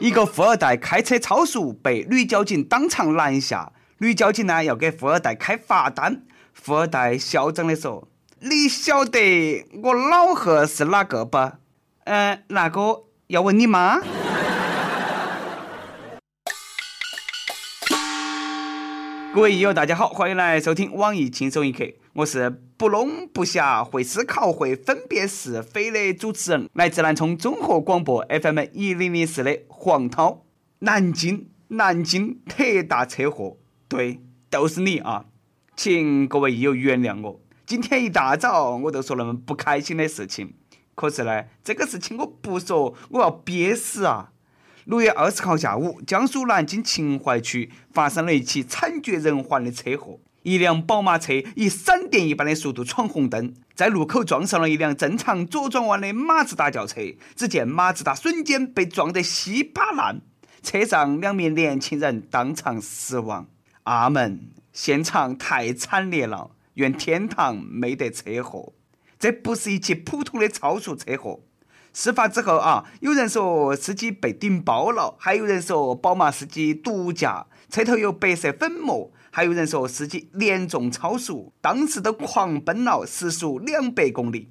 一个富二代开车超速被女交警当场拦下，女交警呢要给富二代开罚单。富二代嚣张的说：“你晓得我老贺是哪个不？嗯，那个要问你妈。”各位益友，大家好，欢迎来收听网易轻松一刻，我是不聋不瞎、会思考、会分辨是非的主持人，来自南充综合广播 FM 一零零四的黄涛。南京，南京特大车祸，对，都是你啊！请各位益友原谅我，今天一大早我就说那么不开心的事情，可是呢，这个事情我不说，我要憋死啊！六月二十号下午，江苏南京秦淮区发生了一起惨绝人寰的车祸。一辆宝马车以闪电一般的速度闯红灯，在路口撞上了一辆正常左转弯的马自达轿车。只见马自达瞬间被撞得稀巴烂，车上两名年轻人当场死亡。阿门！现场太惨烈了，愿天堂没得车祸。这不是一起普通的超速车祸。事发之后啊，有人说司机被顶包了，还有人说宝马司机毒驾，车头有白色粉末，还有人说司机严重超速，当时都狂奔了时速两百公里。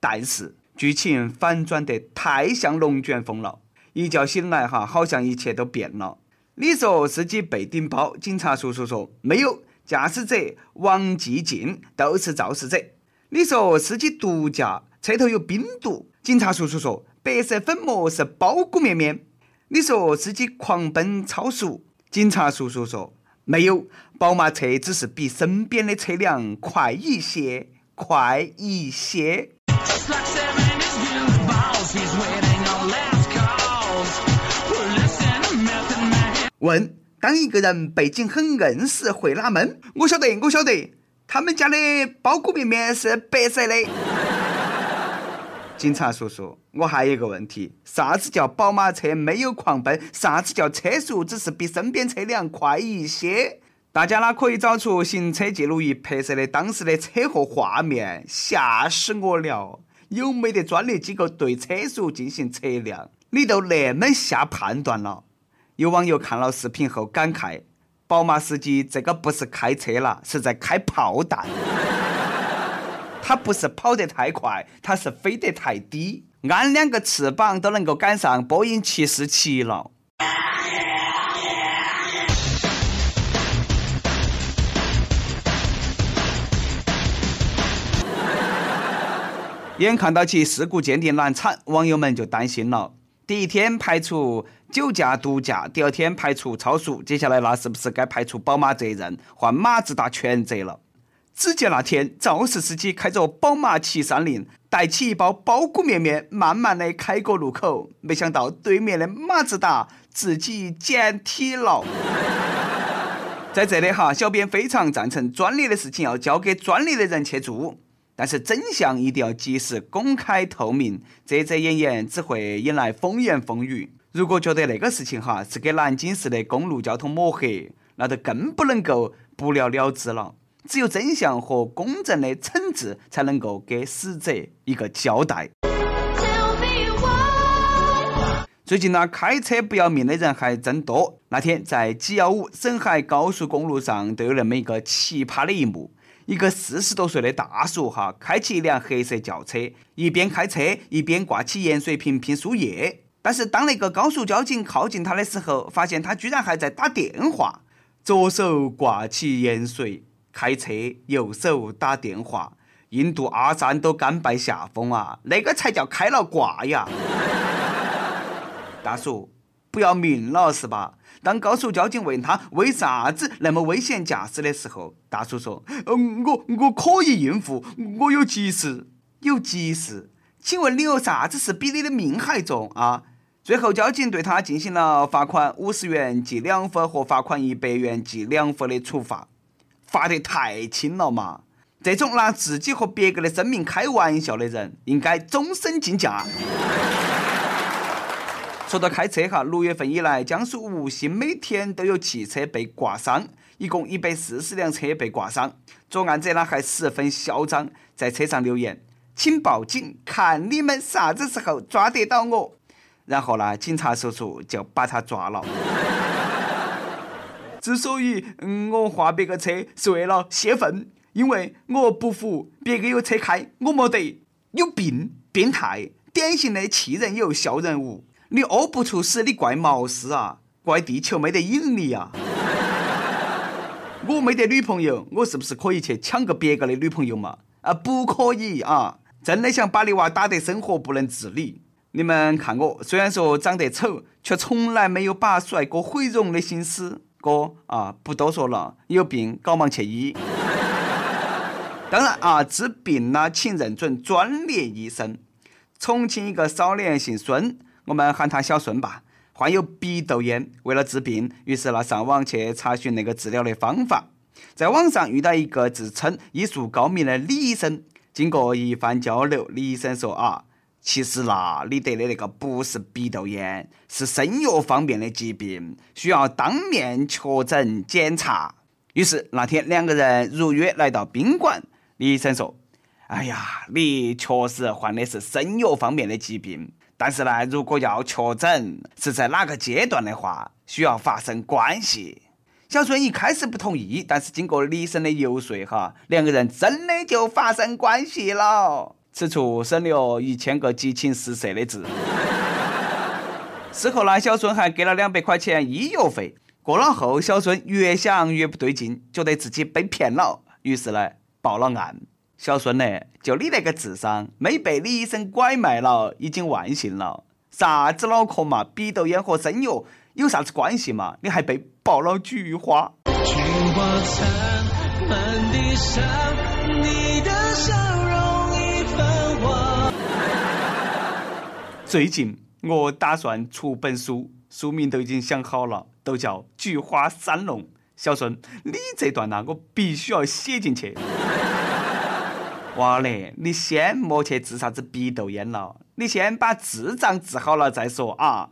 但是剧情反转得太像龙卷风了，一觉醒来哈，好像一切都变了。你说司机被顶包，警察叔叔说没有，驾驶者王继进都是肇事者。你说司机毒驾，车头有冰毒。警察叔叔说：“白色粉末是包谷面面。”你说司机狂奔超速？警察叔叔说：“没有，宝马车只是比身边的车辆快一些，快一些。”问：当一个人背景很硬时会哪闷？我晓得，我晓得，他们家的包谷面面是白色的。警察叔叔，我还有个问题：啥子叫宝马车没有狂奔？啥子叫车速只是比身边车辆快一些？大家呢可以找出行车记录仪拍摄的当时的车祸画面，吓死我了！有没得专业机构对车速进行测量？你都那么下判断了？有网友看了视频后感慨：宝马司机这个不是开车了，是在开炮弹。他不是跑得太快，他是飞得太低，安两个翅膀都能够赶上波音七四七了。眼看到其事故鉴定难产，网友们就担心了。第一天排除酒驾、毒驾，第二天排除超速，接下来那是不是该排除宝马责任，换马自达全责了？只见那天，肇事司机开着宝马七三零，带起一包包谷面面，慢慢的开过路口。没想到对面的马自达自己捡体了。在这里哈，小编非常赞成专利的事情要交给专利的人去做，但是真相一定要及时公开透明，遮遮掩掩只会引来风言风语。如果觉得那个事情哈是给南京市的公路交通抹黑，那就更不能够不了了之了。只有真相和公正的惩治，才能够给死者一个交代。最近呢，开车不要命的人还真多。那天在 G 幺五沈海高速公路上，都有那么一个奇葩的一幕：一个四十多岁的大叔哈，开起一辆黑色轿车，一边开车一边挂起盐水瓶拼输液。但是当那个高速交警靠近他的时候，发现他居然还在打电话，左手挂起盐水。开车右手打电话，印度阿三都甘拜下风啊！那个才叫开了挂呀！大叔，不要命了是吧？当高速交警问他为啥子那么危险驾驶的时候，大叔说：“嗯，我我可以应付，我有急事，有急事。请问你有啥子事比你的命还重啊？”最后，交警对他进行了罚款五十元记两分和罚款一百元记两分的处罚。罚得太轻了嘛！这种拿自己和别个的生命开玩笑的人，应该终身禁驾。说到开车哈，六月份以来，江苏无锡每天都有汽车被刮伤，一共一百四十辆车被刮伤。作案者呢还十分嚣张，在车上留言：“请报警，看你们啥子时候抓得到我。”然后呢，警察叔叔就把他抓了。之所以我划别个车，是为了泄愤，因为我不服别个有车开，我没得，有病，变态，典型的气人有，笑人无。你屙不出屎，你怪毛事啊？怪地球没得引力啊？我没得女朋友，我是不是可以去抢个别个的女朋友嘛？啊，不可以啊！真的想把你娃打得生活不能自理。你们看我，虽然说长得丑，却从来没有把帅哥毁容的心思。哥啊，不多说了，有病赶忙去医。当然啊，治病呢，请认准专业医生。重庆一个少年姓孙，我们喊他小孙吧，患有鼻窦炎，为了治病，于是呢上网去查询那个治疗的方法。在网上遇到一个自称医术高明的李医生，经过一番交流，李医生说啊。其实啦，你得的那个不是鼻窦炎，是声乐方面的疾病，需要当面确诊检查。于是那天两个人如约来到宾馆。李医生说：“哎呀，你确实患的是声乐方面的疾病，但是呢，如果要确诊是在哪个阶段的话，需要发生关系。”小孙一开始不同意，但是经过李医生的游说，哈，两个人真的就发生关系了。此处省略一千个激情四射的字。事后呢，小孙还给了两百块钱医药费。过了后，小孙越想越不对劲，觉得自己被骗了，于是呢报了案。小孙呢，就你那个智商，没被李医生拐卖了，已经万幸了。啥子脑壳嘛，鼻窦炎和声乐有啥子关系嘛？你还被爆了菊花。菊花残，满地伤，你的笑最近我打算出本书，书名都已经想好了，都叫《菊花三弄》。小孙，你这段呢，我必须要写进去。娃嘞，你先莫去治啥子鼻窦炎了，你先把智障治好了再说啊。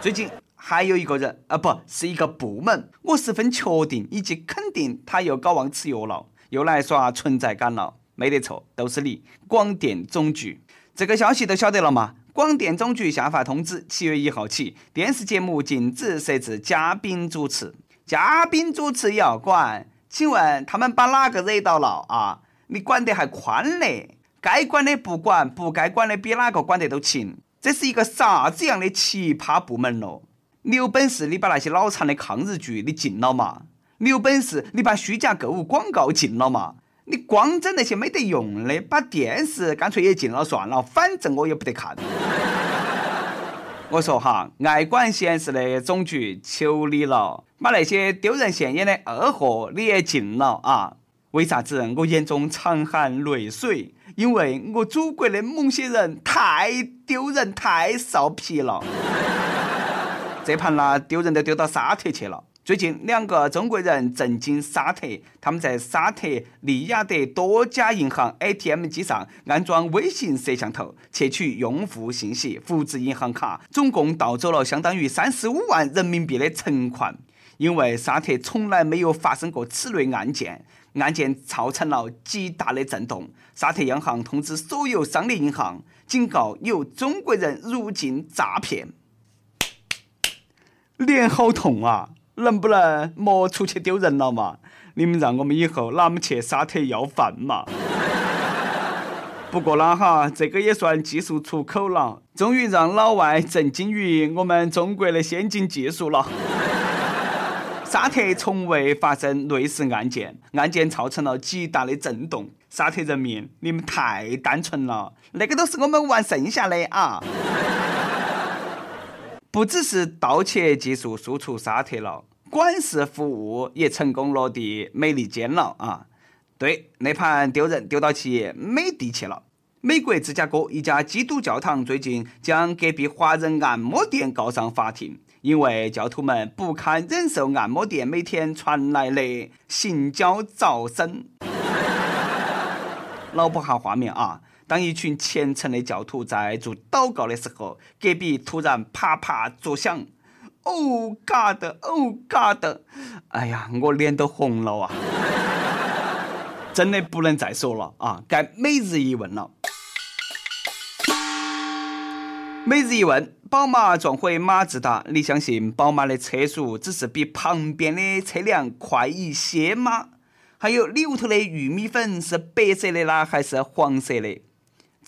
最近还有一个人啊，不是一个部门，我十分确定以及肯定他又搞忘词药了，又来耍存在感了。没得错，都是你，广电总局。这个消息都晓得了吗？广电总局下发通知，七月一号起，电视节目禁止设置嘉宾主持，嘉宾主持也要管。请问他们把哪个惹到了啊？你管得还宽嘞？该管的不管，不该管的比哪个管得都勤。这是一个啥子样的奇葩部门咯？你有本事你把那些脑残的抗日剧你禁了嘛？你有本事你把虚假购物广告禁了嘛？你光整那些没得用的，把电视干脆也禁了算了，反正我也不得看。我说哈，爱管闲事的总局，求你了，把那些丢人现眼的二货你也禁了啊！为啥子我眼中常含泪水？因为我祖国的某些人太丢人，太臊皮了。这盘啦，丢人都丢到沙特去了。最近，两个中国人震惊沙特，他们在沙特利雅得多家银行 ATM 机上安装微型摄像头，窃取用户信息，复制银行卡，总共盗走了相当于三十五万人民币的存款。因为沙特从来没有发生过此类案件，案件造成了极大的震动。沙特央行通知所有商业银行，警告有中国人入境诈骗。脸好痛啊！能不能莫出去丢人了嘛？你们让我们以后哪么去沙特要饭嘛？不过呢哈，这个也算技术出口了，终于让老外震惊于我们中国的先进技术了。沙特从未发生类似案件，案件造成了极大的震动。沙特人民，你们太单纯了，那个都是我们玩剩下的啊！不只是盗窃技术输出沙特了。管事服务也成功落地美利坚了啊！对，那盘丢人丢到起美帝去了。美国芝加哥一家基督教堂最近将隔壁华人按摩店告上法庭，因为教徒们不堪忍受按摩店每天传来的性交噪声。脑补下画面啊！当一群虔诚的教徒在做祷告的时候，隔壁突然啪啪作响。哦，God，哦，God，哎呀，我脸都红了啊！真的不能再说了啊，该每日一问了。每日一问：宝马撞毁马自达，你相信宝马的车速只是比旁边的车辆快一些吗？还有你屋头的玉米粉是白色的啦，还是黄色的？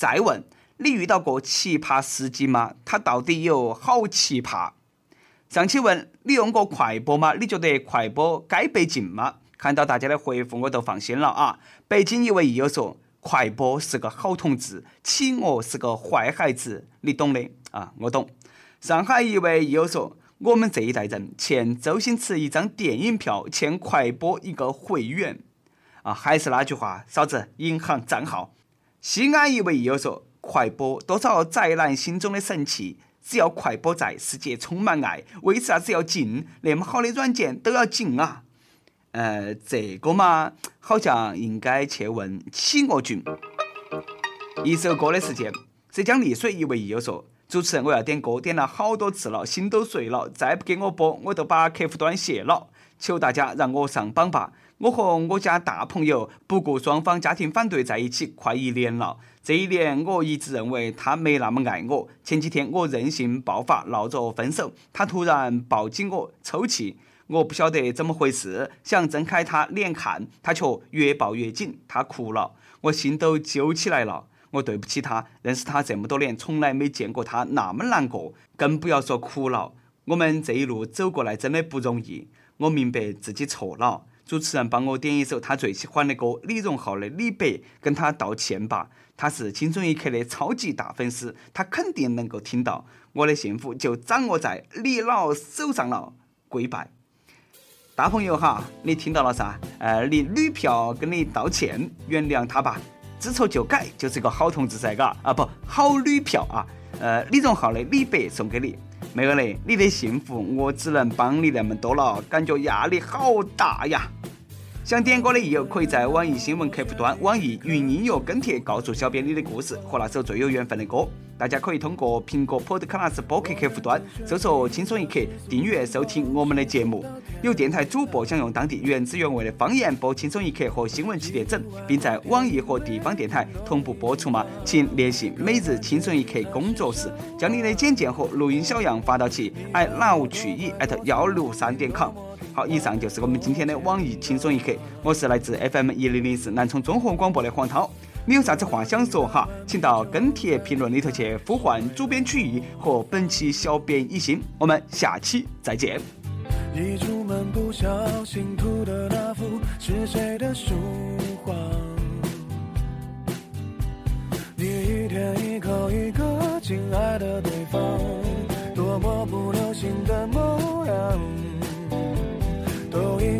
再问：你遇到过奇葩司机吗？他到底有好奇葩？上期问你用过快播吗？你觉得快播该被禁吗？看到大家的回复，我都放心了啊！北京一位益友说。快播是个好同志，企鹅是个坏孩子，你懂的啊，我懂。上海一位益友说，我们这一代人欠周星驰一张电影票，欠快播一个会员。啊，还是那句话，嫂子，银行账号。西安一位友说，快播多少宅男心中的神器，只要快播在，世界充满爱。为啥子要禁？那么好的软件都要禁啊？呃，这个嘛，好像应该去问企鹅君。一首歌的时间，浙江丽水一位益友说：“主持人，我要点歌，点了好多次了，心都碎了，再不给我播，我都把客户端卸了。求大家让我上榜吧！我和我家大朋友不顾双方家庭反对在一起快一年了，这一年我一直认为他没那么爱我。前几天我任性爆发，闹着分手，他突然抱紧我抽泣。”我不晓得怎么回事，想睁开他脸看，他却越抱越紧，他哭了，我心都揪起来了。我对不起他，认识他这么多年，从来没见过他那么难过，更不要说哭了。我们这一路走过来真的不容易，我明白自己错了。主持人帮我点一首他最喜欢的歌，李荣浩的《李白》，跟他道歉吧。他是青春一刻的超级大粉丝，他肯定能够听到。我的幸福就掌握在李老手上了，跪拜。大朋友哈，你听到了噻？呃，你女票跟你道歉，原谅他吧，知错就改，就是个好同志噻，嘎啊不好女票啊。呃，李荣浩的李白送给你，没有嘞，你的幸福我只能帮你那么多了，感觉压力好大呀。想点歌的益友，可以在网易新闻客户端、网易云音乐跟帖告诉小编你的故事和那首最有缘分的歌。大家可以通过苹果 Podcast 播客客户端搜索“轻松一刻”，订阅收听我们的节目。有电台主播想用当地原汁原味的方言播《轻松一刻》和新闻七点整，并在网易和地方电台同步播出吗？请联系每日轻松一刻工作室，将你的简介和录音小样发到其 i love 曲艺幺六三点 com。好，以上就是我们今天的网易轻松一刻。我是来自 FM 一零零四南充综合广播的黄涛。你有啥子话想说哈？请到跟帖评论里头去呼唤主编曲艺和本期小编一心。我们下期再见。一出门不小心涂的那幅是谁的书画？你一天一口一个亲爱的对方，多么不流行的梦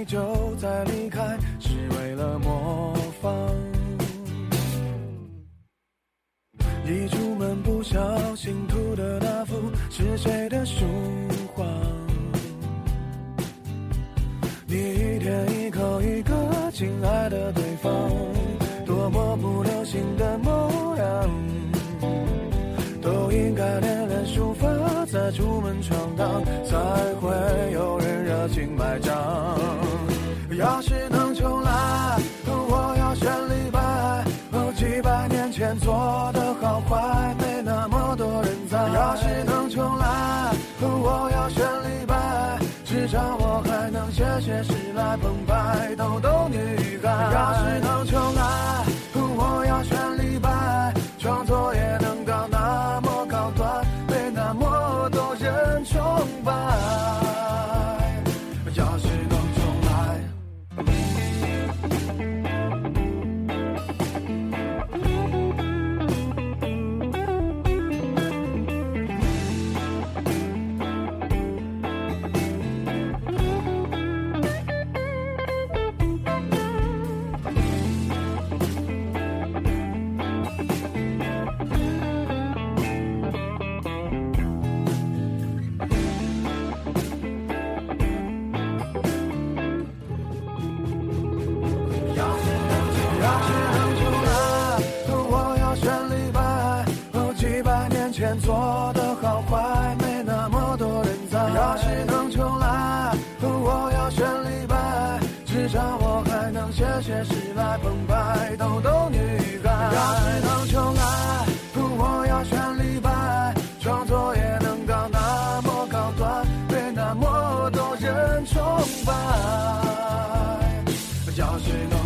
碗米酒再离开。的模仿，一出门不小心涂的那幅是谁的书画？你一天一口一个亲爱的对方，多么不流行的模样，都应该练练书法，再出门闯荡，才会有人热情。要是 j'ai